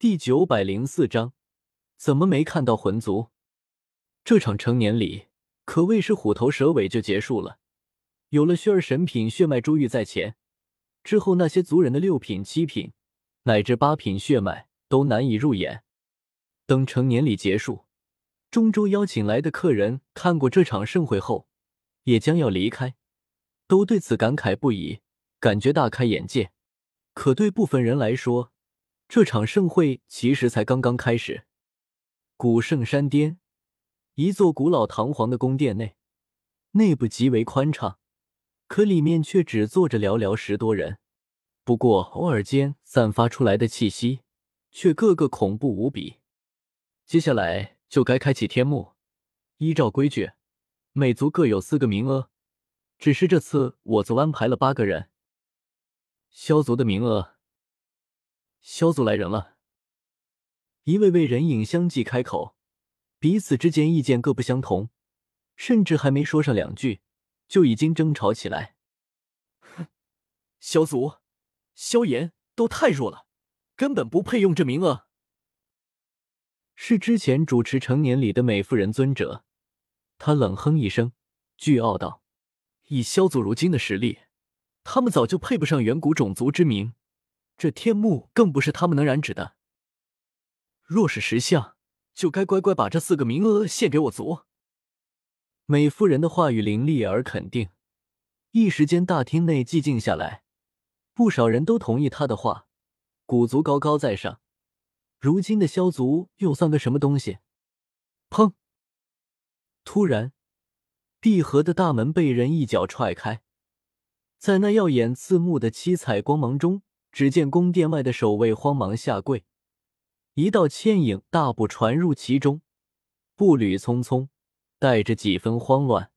第九百零四章，怎么没看到魂族？这场成年礼可谓是虎头蛇尾就结束了。有了血儿神品血脉珠玉在前，之后那些族人的六品、七品乃至八品血脉都难以入眼。等成年礼结束，中州邀请来的客人看过这场盛会后，也将要离开，都对此感慨不已，感觉大开眼界。可对部分人来说，这场盛会其实才刚刚开始。古圣山巅，一座古老堂皇的宫殿内，内部极为宽敞，可里面却只坐着寥寥十多人。不过偶尔间散发出来的气息，却个个恐怖无比。接下来就该开启天幕，依照规矩，每族各有四个名额。只是这次我族安排了八个人，萧族的名额。萧族来人了，一位位人影相继开口，彼此之间意见各不相同，甚至还没说上两句，就已经争吵起来。哼，萧族、萧炎都太弱了，根本不配用这名额。是之前主持成年礼的美妇人尊者，他冷哼一声，倨傲道：“以萧族如今的实力，他们早就配不上远古种族之名。”这天幕更不是他们能染指的。若是识相，就该乖乖把这四个名额献给我族。美夫人的话语凌厉而肯定，一时间大厅内寂静下来。不少人都同意她的话。古族高高在上，如今的萧族又算个什么东西？砰！突然，闭合的大门被人一脚踹开，在那耀眼刺目的七彩光芒中。只见宫殿外的守卫慌忙下跪，一道倩影大步传入其中，步履匆匆，带着几分慌乱。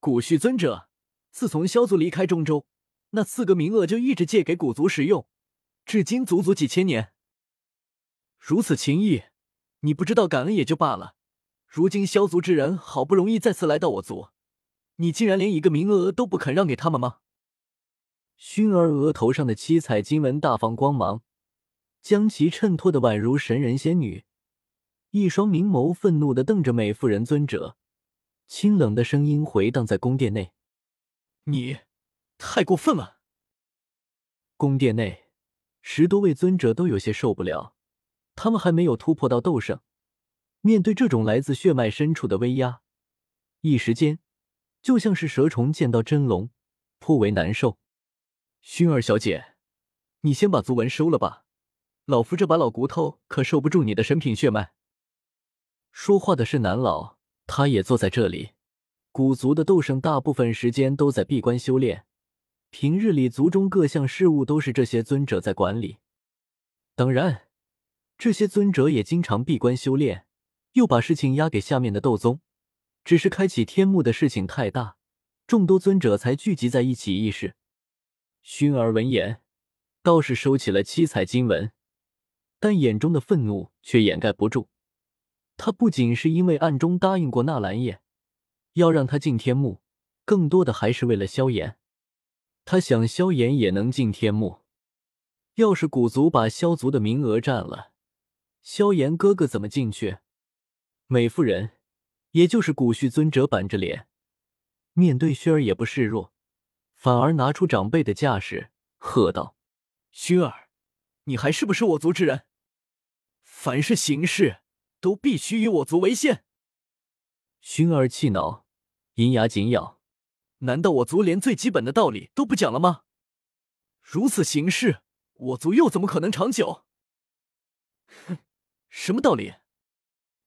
古旭尊者，自从萧族离开中州，那四个名额就一直借给古族使用，至今足足几千年。如此情谊，你不知道感恩也就罢了。如今萧族之人好不容易再次来到我族，你竟然连一个名额都不肯让给他们吗？熏儿额头上的七彩金纹大放光芒，将其衬托的宛如神人仙女。一双明眸愤怒的瞪着美妇人尊者，清冷的声音回荡在宫殿内：“你太过分了！”宫殿内十多位尊者都有些受不了，他们还没有突破到斗圣，面对这种来自血脉深处的威压，一时间就像是蛇虫见到真龙，颇为难受。薰儿小姐，你先把族纹收了吧，老夫这把老骨头可受不住你的神品血脉。说话的是南老，他也坐在这里。古族的斗圣大部分时间都在闭关修炼，平日里族中各项事务都是这些尊者在管理。当然，这些尊者也经常闭关修炼，又把事情压给下面的斗宗。只是开启天幕的事情太大，众多尊者才聚集在一起议事。熏儿闻言，倒是收起了七彩金纹，但眼中的愤怒却掩盖不住。他不仅是因为暗中答应过纳兰叶，要让他进天幕，更多的还是为了萧炎。他想萧炎也能进天幕。要是古族把萧族的名额占了，萧炎哥哥怎么进去？美妇人，也就是古旭尊者，板着脸，面对薰儿也不示弱。反而拿出长辈的架势，喝道：“薰儿，你还是不是我族之人？凡是行事都必须以我族为先。”熏儿气恼，银牙紧咬：“难道我族连最基本的道理都不讲了吗？如此行事，我族又怎么可能长久？”哼，什么道理？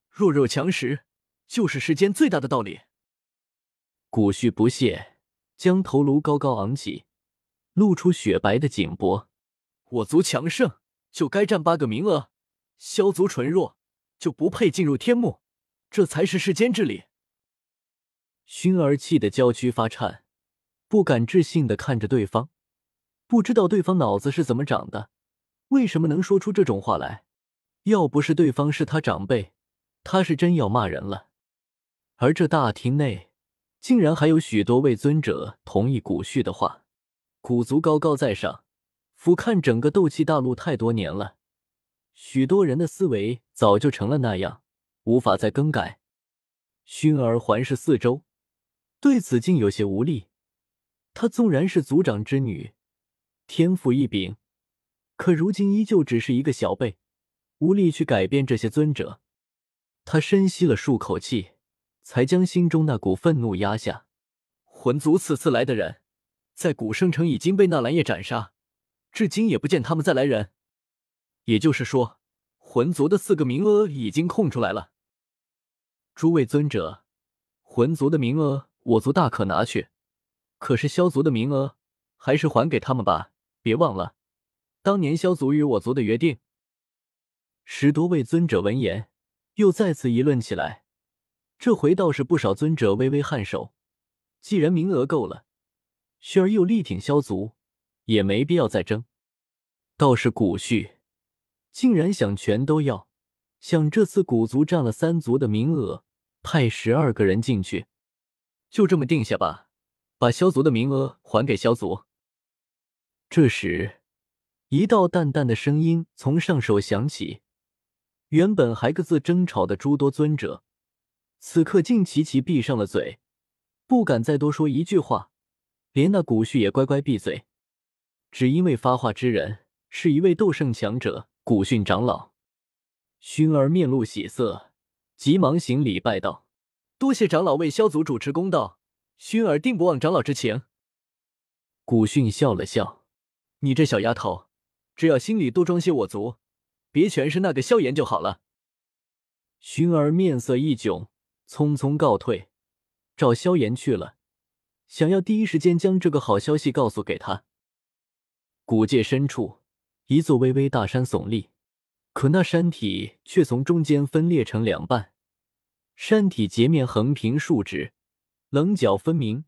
弱肉强食，就是世间最大的道理。古旭不屑。将头颅高高昂起，露出雪白的颈脖。我族强盛，就该占八个名额；萧族纯弱，就不配进入天幕。这才是世间之理。熏儿气得娇躯发颤，不敢置信的看着对方，不知道对方脑子是怎么长的，为什么能说出这种话来？要不是对方是他长辈，他是真要骂人了。而这大厅内。竟然还有许多位尊者同意古旭的话。古族高高在上，俯瞰整个斗气大陆太多年了，许多人的思维早就成了那样，无法再更改。薰儿环视四周，对此竟有些无力。她纵然是族长之女，天赋异禀，可如今依旧只是一个小辈，无力去改变这些尊者。他深吸了数口气，才将心中那股愤怒压下。魂族此次来的人，在古圣城已经被纳兰叶斩杀，至今也不见他们再来人。也就是说，魂族的四个名额已经空出来了。诸位尊者，魂族的名额我族大可拿去，可是萧族的名额还是还给他们吧。别忘了，当年萧族与我族的约定。十多位尊者闻言。又再次议论起来，这回倒是不少尊者微微颔首。既然名额够了，雪儿又力挺萧族，也没必要再争。倒是古旭，竟然想全都要，想这次古族占了三族的名额，派十二个人进去，就这么定下吧，把萧族的名额还给萧族。这时，一道淡淡的声音从上首响起。原本还各自争吵的诸多尊者，此刻竟齐齐闭上了嘴，不敢再多说一句话。连那古旭也乖乖闭嘴，只因为发话之人是一位斗圣强者——古训长老。熏儿面露喜色，急忙行礼拜道：“多谢长老为萧族主持公道，熏儿定不忘长老之情。”古训笑了笑：“你这小丫头，只要心里多装些我族。”别全是那个萧炎就好了。薰儿面色一窘，匆匆告退，找萧炎去了，想要第一时间将这个好消息告诉给他。古界深处，一座巍巍大山耸立，可那山体却从中间分裂成两半，山体截面横平竖直，棱角分明，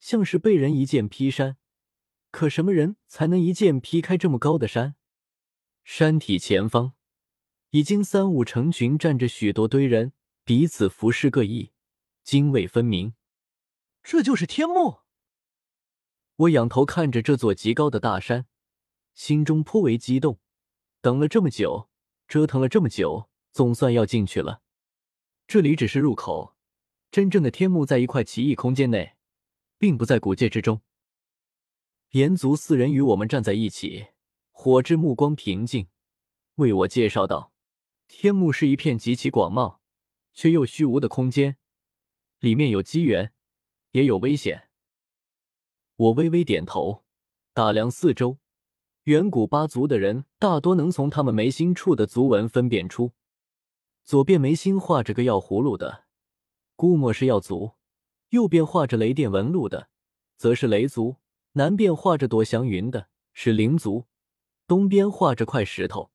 像是被人一剑劈山。可什么人才能一剑劈开这么高的山？山体前方，已经三五成群站着许多堆人，彼此服饰各异，泾渭分明。这就是天幕。我仰头看着这座极高的大山，心中颇为激动。等了这么久，折腾了这么久，总算要进去了。这里只是入口，真正的天幕在一块奇异空间内，并不在古界之中。炎族四人与我们站在一起。火之目光平静，为我介绍道：“天幕是一片极其广袤却又虚无的空间，里面有机缘，也有危险。”我微微点头，打量四周，远古八族的人大多能从他们眉心处的族纹分辨出，左边眉心画着个药葫芦的，估摸是药族；右边画着雷电纹路的，则是雷族；南边画着朵祥云的，是灵族。东边画着块石头，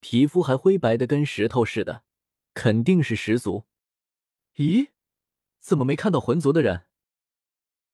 皮肤还灰白的跟石头似的，肯定是十族。咦，怎么没看到魂族的人？